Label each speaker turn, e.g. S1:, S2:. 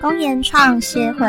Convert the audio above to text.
S1: 公演创歇会。